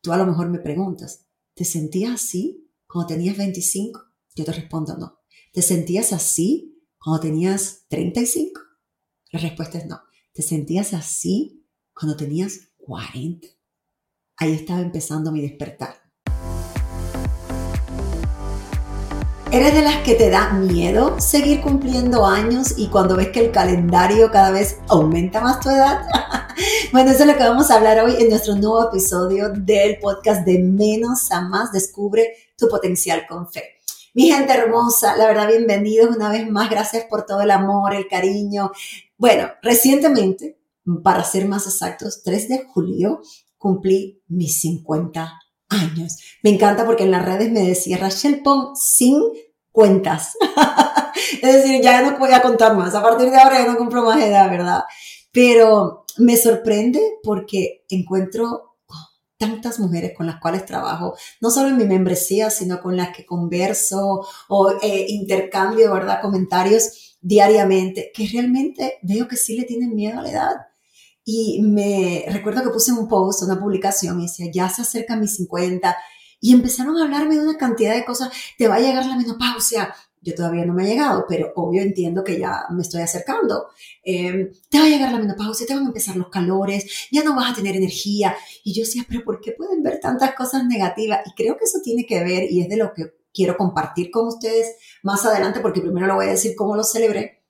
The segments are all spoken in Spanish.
tú a lo mejor me preguntas, ¿te sentías así cuando tenías 25? Yo te respondo no. ¿Te sentías así cuando tenías 35? La respuesta es no. ¿Te sentías así cuando tenías 40? Ahí estaba empezando mi despertar. ¿Eres de las que te da miedo seguir cumpliendo años y cuando ves que el calendario cada vez aumenta más tu edad? bueno, eso es lo que vamos a hablar hoy en nuestro nuevo episodio del podcast de Menos a Más. Descubre tu potencial con fe. Mi gente hermosa, la verdad, bienvenidos una vez más. Gracias por todo el amor, el cariño. Bueno, recientemente, para ser más exactos, 3 de julio, cumplí mis 50 años. Me encanta porque en las redes me decía Rachel Pong sin cuentas. es decir, ya no voy a contar más. A partir de ahora ya no compro más edad, ¿verdad? Pero me sorprende porque encuentro tantas mujeres con las cuales trabajo, no solo en mi membresía, sino con las que converso o eh, intercambio, ¿verdad? Comentarios diariamente, que realmente veo que sí le tienen miedo a la edad. Y me recuerdo que puse un post, una publicación, y decía, ya se acerca mis 50. Y empezaron a hablarme de una cantidad de cosas. Te va a llegar la menopausia. Yo todavía no me ha llegado, pero obvio entiendo que ya me estoy acercando. Em, te va a llegar la menopausia, te van a empezar los calores, ya no vas a tener energía. Y yo decía, pero ¿por qué pueden ver tantas cosas negativas? Y creo que eso tiene que ver, y es de lo que quiero compartir con ustedes más adelante, porque primero lo voy a decir cómo lo celebré,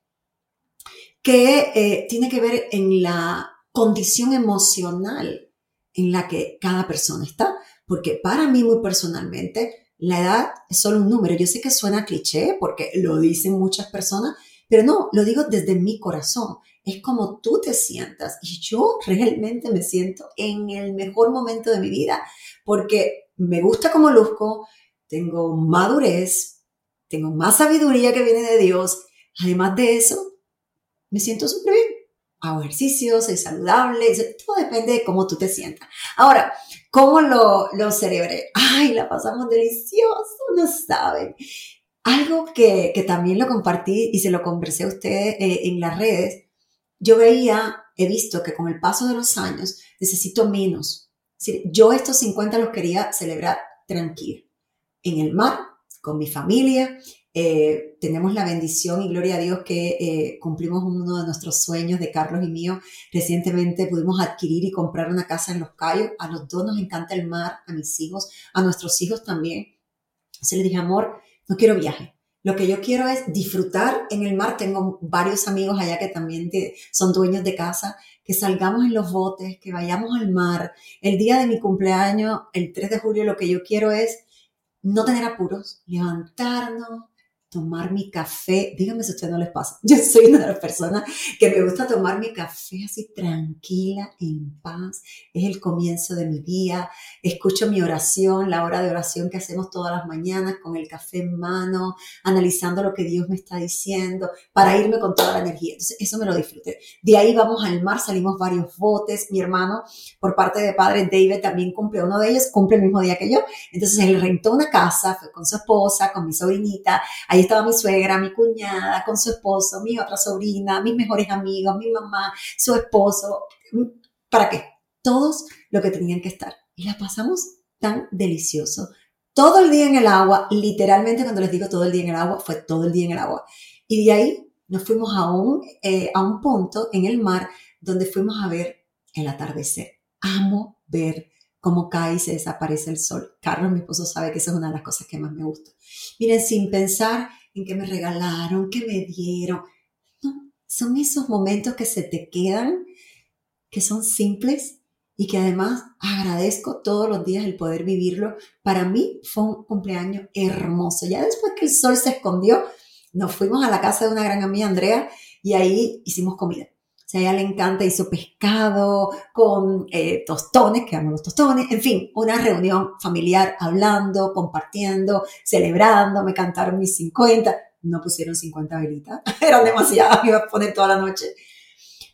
que eh, tiene que ver en la condición emocional en la que cada persona está. Porque para mí muy personalmente, la edad es solo un número. Yo sé que suena cliché porque lo dicen muchas personas, pero no, lo digo desde mi corazón. Es como tú te sientas y yo realmente me siento en el mejor momento de mi vida porque me gusta como luzco, tengo madurez, tengo más sabiduría que viene de Dios. Además de eso, me siento súper bien hago ejercicio, soy saludable, todo depende de cómo tú te sientas. Ahora, ¿cómo lo, lo celebré? Ay, la pasamos delicioso, no saben. Algo que, que también lo compartí y se lo conversé a ustedes eh, en las redes, yo veía, he visto que con el paso de los años necesito menos. yo estos 50 los quería celebrar tranquilo, en el mar, con mi familia, eh, tenemos la bendición y gloria a Dios que eh, cumplimos uno de nuestros sueños de Carlos y mío. Recientemente pudimos adquirir y comprar una casa en Los Cayos. A los dos nos encanta el mar, a mis hijos, a nuestros hijos también. Se le dije, amor, no quiero viaje. Lo que yo quiero es disfrutar en el mar. Tengo varios amigos allá que también son dueños de casa, que salgamos en los botes, que vayamos al mar. El día de mi cumpleaños, el 3 de julio, lo que yo quiero es no tener apuros, levantarnos, tomar mi café. Díganme si a ustedes no les pasa. Yo soy una de las personas que me gusta tomar mi café así tranquila, en paz. Es el comienzo de mi día. Escucho mi oración, la hora de oración que hacemos todas las mañanas con el café en mano, analizando lo que Dios me está diciendo para irme con toda la energía. Entonces, eso me lo disfruté. De ahí vamos al mar, salimos varios botes. Mi hermano, por parte de padre, David, también cumple uno de ellos, cumple el mismo día que yo. Entonces, él rentó una casa, fue con su esposa, con mi sobrinita. Ahí estaba mi suegra, mi cuñada, con su esposo, mi otra sobrina, mis mejores amigos, mi mamá, su esposo. ¿Para qué? Todos lo que tenían que estar. Y la pasamos tan delicioso. Todo el día en el agua, literalmente cuando les digo todo el día en el agua, fue todo el día en el agua. Y de ahí nos fuimos a un, eh, a un punto en el mar donde fuimos a ver el atardecer. Amo ver cómo cae y se desaparece el sol. Carlos, mi esposo, sabe que esa es una de las cosas que más me gusta. Miren, sin pensar en qué me regalaron, qué me dieron. Son esos momentos que se te quedan, que son simples y que además agradezco todos los días el poder vivirlo. Para mí fue un cumpleaños hermoso. Ya después que el sol se escondió, nos fuimos a la casa de una gran amiga, Andrea, y ahí hicimos comida a ella le encanta, hizo pescado con eh, tostones, que amo los tostones, en fin, una reunión familiar hablando, compartiendo, celebrando, me cantaron mis 50, no pusieron 50 velitas, eran demasiadas, me iba a poner toda la noche.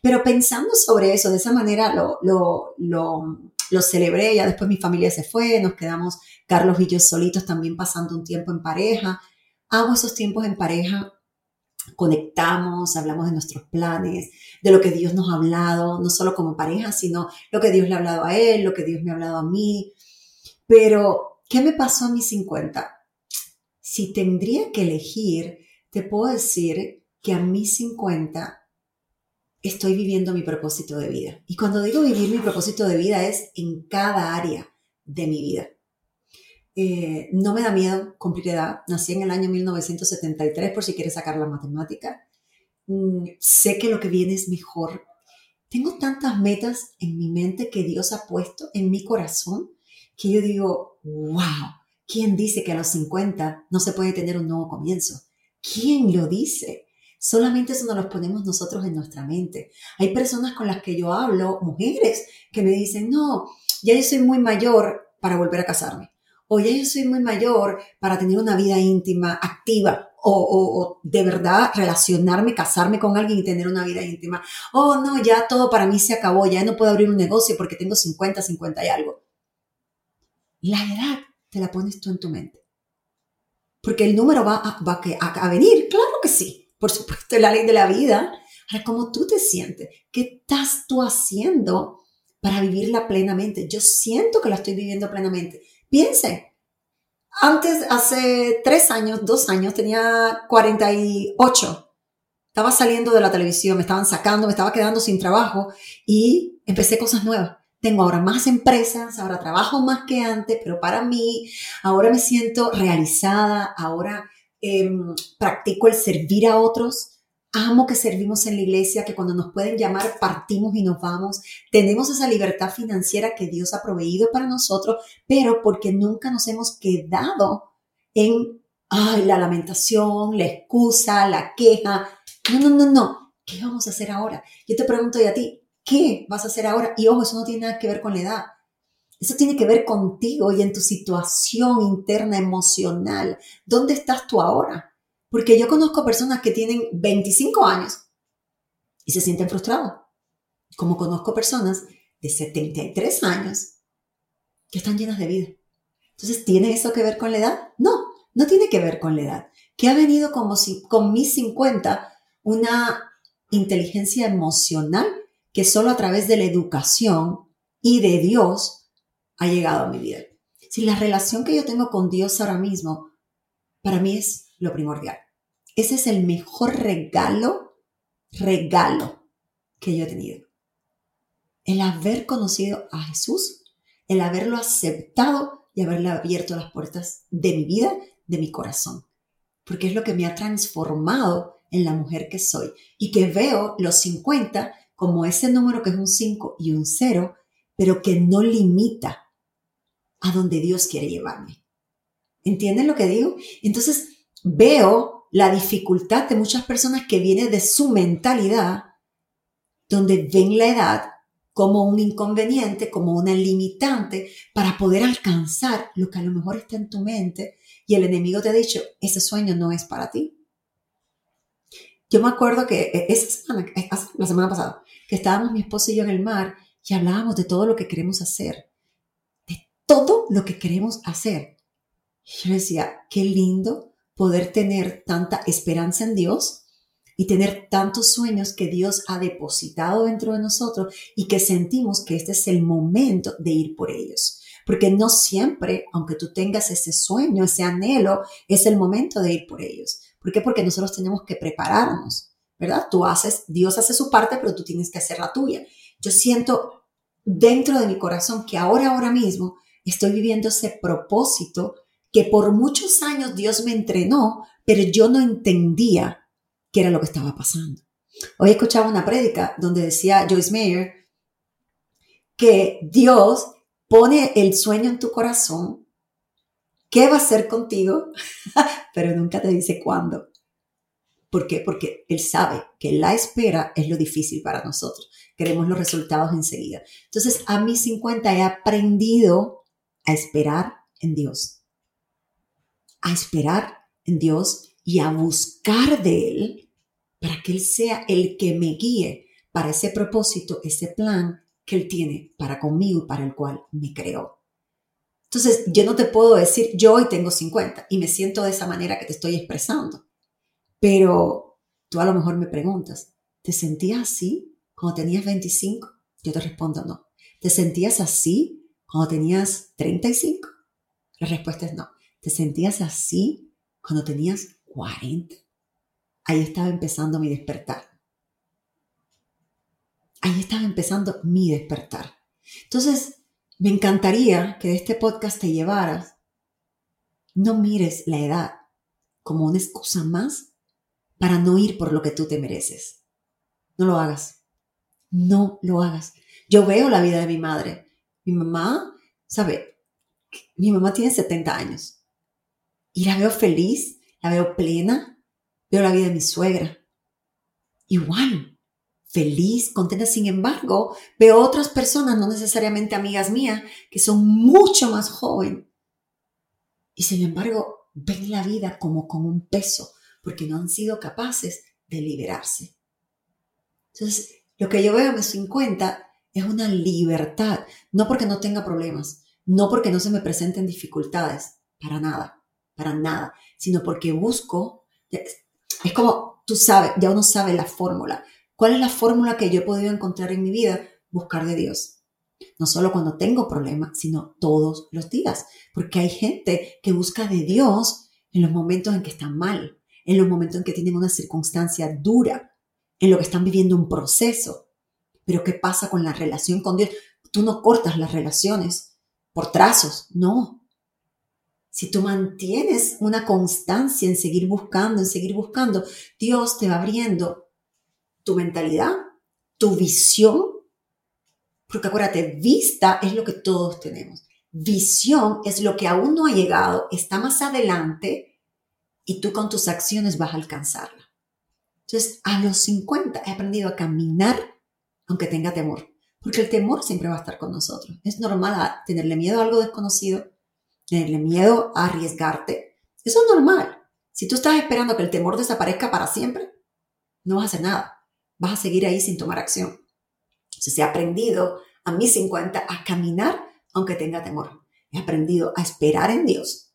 Pero pensando sobre eso, de esa manera lo, lo, lo, lo celebré, ya después mi familia se fue, nos quedamos Carlos y yo solitos también pasando un tiempo en pareja. Hago esos tiempos en pareja conectamos, hablamos de nuestros planes, de lo que Dios nos ha hablado, no solo como pareja, sino lo que Dios le ha hablado a él, lo que Dios me ha hablado a mí. Pero, ¿qué me pasó a mis 50? Si tendría que elegir, te puedo decir que a mis 50 estoy viviendo mi propósito de vida. Y cuando digo vivir mi propósito de vida es en cada área de mi vida. Eh, no me da miedo cumplir edad. Nací en el año 1973, por si quieres sacar la matemática. Mm, sé que lo que viene es mejor. Tengo tantas metas en mi mente que Dios ha puesto en mi corazón que yo digo, wow, ¿quién dice que a los 50 no se puede tener un nuevo comienzo? ¿Quién lo dice? Solamente eso nos lo ponemos nosotros en nuestra mente. Hay personas con las que yo hablo, mujeres, que me dicen, no, ya yo soy muy mayor para volver a casarme. O ya yo soy muy mayor para tener una vida íntima, activa. O, de verdad relacionarme, casarme con alguien y tener una vida íntima. Oh, no, ya todo para mí se acabó, ya no puedo abrir un negocio porque tengo 50, 50 y algo. La edad te la pones tú en tu mente. Porque el número va a, va a venir, claro que sí por supuesto, es la ley de la vida. Ahora, ¿cómo tú te sientes? ¿Qué estás tú haciendo para vivirla plenamente? Yo siento que la estoy viviendo plenamente. Piensen, antes, hace tres años, dos años, tenía 48. Estaba saliendo de la televisión, me estaban sacando, me estaba quedando sin trabajo y empecé cosas nuevas. Tengo ahora más empresas, ahora trabajo más que antes, pero para mí, ahora me siento realizada, ahora Em, practico el servir a otros. Amo que servimos en la iglesia, que cuando nos pueden llamar partimos y nos vamos. Tenemos esa libertad financiera que Dios ha proveído para nosotros, pero porque nunca nos hemos quedado en ay, la lamentación, la excusa, la queja. No, no, no, no. ¿Qué vamos a hacer ahora? Yo te pregunto a ti, ¿qué vas a hacer ahora? Y ojo, eso no tiene nada que ver con la edad. Eso tiene que ver contigo y en tu situación interna emocional. ¿Dónde estás tú ahora? Porque yo conozco personas que tienen 25 años y se sienten frustradas. Como conozco personas de 73 años que están llenas de vida. Entonces, ¿tiene eso que ver con la edad? No, no tiene que ver con la edad. Que ha venido como si, con mis 50 una inteligencia emocional que solo a través de la educación y de Dios ha llegado a mi vida. Si la relación que yo tengo con Dios ahora mismo, para mí es lo primordial. Ese es el mejor regalo, regalo que yo he tenido. El haber conocido a Jesús, el haberlo aceptado y haberle abierto las puertas de mi vida, de mi corazón. Porque es lo que me ha transformado en la mujer que soy y que veo los 50 como ese número que es un 5 y un 0, pero que no limita a donde Dios quiere llevarme. ¿Entienden lo que digo? Entonces veo la dificultad de muchas personas que viene de su mentalidad, donde ven la edad como un inconveniente, como una limitante para poder alcanzar lo que a lo mejor está en tu mente y el enemigo te ha dicho, ese sueño no es para ti. Yo me acuerdo que e, esa semana, eh, la semana pasada, que estábamos mi esposo y yo en el mar y hablábamos de todo lo que queremos hacer todo lo que queremos hacer. yo decía, qué lindo poder tener tanta esperanza en Dios y tener tantos sueños que Dios ha depositado dentro de nosotros y que sentimos que este es el momento de ir por ellos. Porque no siempre, aunque tú tengas ese sueño, ese anhelo, es el momento de ir por ellos. ¿Por qué? Porque nosotros tenemos que prepararnos, ¿verdad? Tú haces, Dios hace su parte, pero tú tienes que hacer la tuya. Yo siento dentro de mi corazón que ahora, ahora mismo, estoy viviendo ese propósito que por muchos años Dios me entrenó, pero yo no entendía qué era lo que estaba pasando. Hoy escuchaba una prédica donde decía Joyce Meyer que Dios pone el sueño en tu corazón, qué va a hacer contigo, pero nunca te dice cuándo. ¿Por qué? Porque Él sabe que la espera es lo difícil para nosotros. Queremos los resultados enseguida. Entonces, a mis 50 he aprendido a esperar en Dios. A esperar en Dios y a buscar de Él para que Él sea el que me guíe para ese propósito, ese plan que Él tiene para conmigo y para el cual me creó. Entonces, yo no te puedo decir, yo hoy tengo 50 y me siento de esa manera que te estoy expresando, pero tú a lo mejor me preguntas, ¿te sentías así cuando tenías 25? Yo te respondo no. ¿Te sentías así cuando tenías 35? La respuesta es no. ¿Te sentías así cuando tenías 40? Ahí estaba empezando mi despertar. Ahí estaba empezando mi despertar. Entonces, me encantaría que de este podcast te llevaras. No mires la edad como una excusa más para no ir por lo que tú te mereces. No lo hagas. No lo hagas. Yo veo la vida de mi madre. Mi mamá, ¿sabe? Mi mamá tiene 70 años. Y la veo feliz, la veo plena. Veo la vida de mi suegra. Igual, feliz, contenta. Sin embargo, veo otras personas, no necesariamente amigas mías, que son mucho más jóvenes. Y sin embargo, ven la vida como con un peso, porque no han sido capaces de liberarse. Entonces, lo que yo veo a mis 50 es una libertad, no porque no tenga problemas, no porque no se me presenten dificultades, para nada, para nada, sino porque busco, es como tú sabes, ya uno sabe la fórmula. ¿Cuál es la fórmula que yo he podido encontrar en mi vida? Buscar de Dios. No solo cuando tengo problemas, sino todos los días. Porque hay gente que busca de Dios en los momentos en que están mal, en los momentos en que tienen una circunstancia dura, en lo que están viviendo un proceso. Pero ¿qué pasa con la relación con Dios? Tú no cortas las relaciones por trazos, no. Si tú mantienes una constancia en seguir buscando, en seguir buscando, Dios te va abriendo tu mentalidad, tu visión, porque acuérdate, vista es lo que todos tenemos. Visión es lo que aún no ha llegado, está más adelante y tú con tus acciones vas a alcanzarla. Entonces, a los 50 he aprendido a caminar aunque tenga temor, porque el temor siempre va a estar con nosotros. Es normal tenerle miedo a algo desconocido, tenerle miedo a arriesgarte. Eso es normal. Si tú estás esperando que el temor desaparezca para siempre, no vas a hacer nada. Vas a seguir ahí sin tomar acción. Entonces he aprendido a mis 50 a caminar aunque tenga temor. He aprendido a esperar en Dios.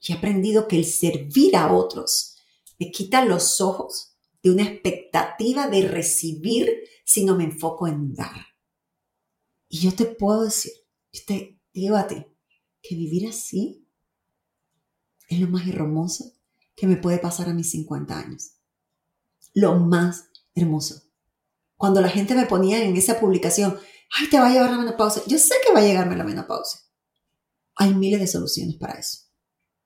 Y he aprendido que el servir a otros me quita los ojos de una expectativa de recibir si no me enfoco en dar. Y yo te puedo decir, yo te que vivir así es lo más hermoso que me puede pasar a mis 50 años. Lo más hermoso. Cuando la gente me ponía en esa publicación, ay, te va a llevar la menopausia. Yo sé que va a llegarme la menopausia. Hay miles de soluciones para eso.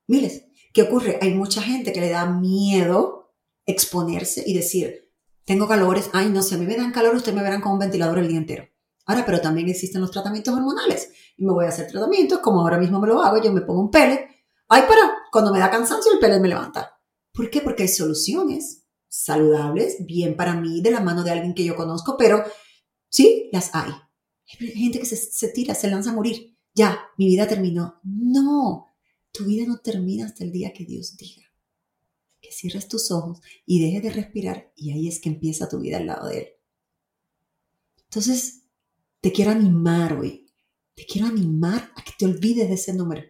Miles. ¿Qué ocurre? Hay mucha gente que le da miedo exponerse y decir, tengo calores, ay no, si a mí me dan calor, ustedes me verán con un ventilador el día entero. Ahora, pero también existen los tratamientos hormonales y me voy a hacer tratamientos, como ahora mismo me lo hago, yo me pongo un pele, ay, pero cuando me da cansancio el pele me levanta. ¿Por qué? Porque hay soluciones saludables, bien para mí, de la mano de alguien que yo conozco, pero sí, las hay. Hay gente que se, se tira, se lanza a morir. Ya, mi vida terminó. No, tu vida no termina hasta el día que Dios diga que cierres tus ojos y dejes de respirar y ahí es que empieza tu vida al lado de Él. Entonces, te quiero animar hoy, te quiero animar a que te olvides de ese número.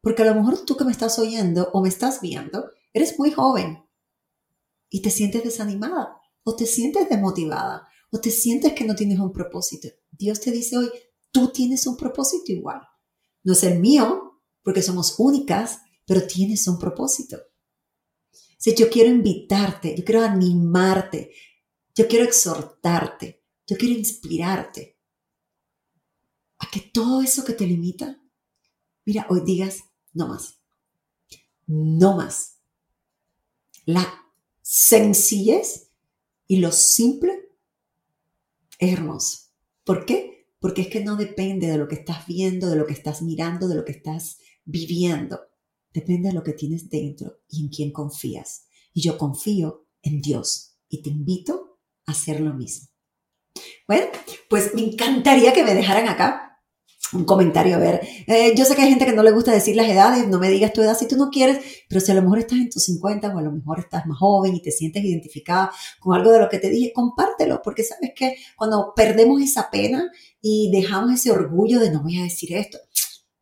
Porque a lo mejor tú que me estás oyendo o me estás viendo, eres muy joven y te sientes desanimada o te sientes desmotivada o te sientes que no tienes un propósito. Dios te dice hoy, tú tienes un propósito igual. No es el mío, porque somos únicas, pero tienes un propósito yo quiero invitarte, yo quiero animarte, yo quiero exhortarte, yo quiero inspirarte a que todo eso que te limita, mira, hoy digas, no más, no más. La sencillez y lo simple es hermoso. ¿Por qué? Porque es que no depende de lo que estás viendo, de lo que estás mirando, de lo que estás viviendo. Depende de lo que tienes dentro y en quién confías. Y yo confío en Dios y te invito a hacer lo mismo. Bueno, pues me encantaría que me dejaran acá un comentario. A ver, eh, yo sé que hay gente que no le gusta decir las edades, no me digas tu edad si tú no quieres, pero si a lo mejor estás en tus 50 o a lo mejor estás más joven y te sientes identificada con algo de lo que te dije, compártelo, porque sabes que cuando perdemos esa pena y dejamos ese orgullo de no voy a decir esto,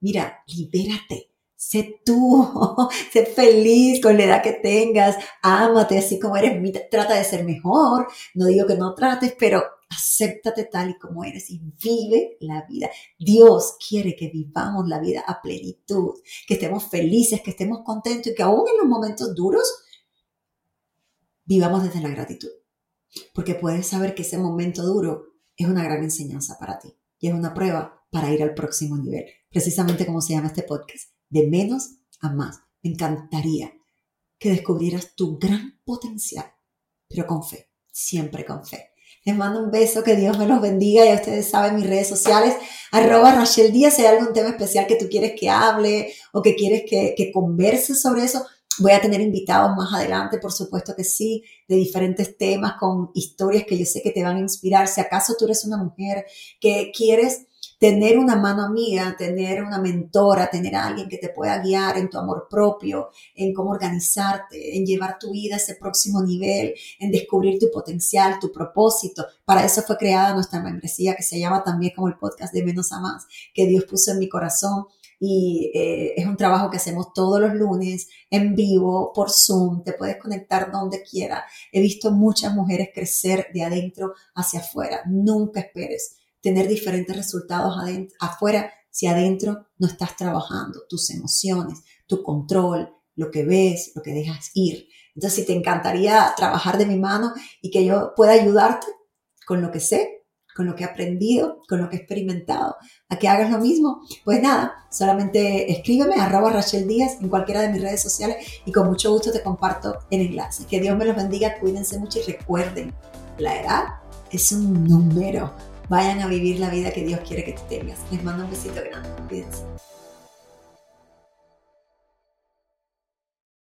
mira, libérate, Sé tú, sé feliz con la edad que tengas, ámate así como eres, trata de ser mejor, no digo que no trates, pero acéptate tal y como eres y vive la vida. Dios quiere que vivamos la vida a plenitud, que estemos felices, que estemos contentos y que aún en los momentos duros vivamos desde la gratitud. Porque puedes saber que ese momento duro es una gran enseñanza para ti y es una prueba para ir al próximo nivel. Precisamente como se llama este podcast, de menos a más. Me encantaría que descubrieras tu gran potencial, pero con fe, siempre con fe. Les mando un beso, que Dios me los bendiga. Ya ustedes saben mis redes sociales, arroba Rachel Díaz. Si hay algún tema especial que tú quieres que hable o que quieres que, que converse sobre eso, voy a tener invitados más adelante, por supuesto que sí, de diferentes temas con historias que yo sé que te van a inspirar. Si acaso tú eres una mujer que quieres tener una mano amiga, tener una mentora, tener a alguien que te pueda guiar en tu amor propio, en cómo organizarte, en llevar tu vida a ese próximo nivel, en descubrir tu potencial, tu propósito. Para eso fue creada nuestra membresía que se llama también como el podcast de Menos a Más, que Dios puso en mi corazón y eh, es un trabajo que hacemos todos los lunes en vivo por Zoom, te puedes conectar donde quiera. He visto muchas mujeres crecer de adentro hacia afuera. Nunca esperes tener diferentes resultados afuera si adentro no estás trabajando tus emociones, tu control, lo que ves, lo que dejas ir. Entonces, si te encantaría trabajar de mi mano y que yo pueda ayudarte con lo que sé, con lo que he aprendido, con lo que he experimentado, a que hagas lo mismo, pues nada, solamente escríbeme arroba Rachel Díaz en cualquiera de mis redes sociales y con mucho gusto te comparto el enlace. Que Dios me los bendiga, cuídense mucho y recuerden, la edad es un número vayan a vivir la vida que Dios quiere que tú tengas. Les mando un besito grande. Cuídense.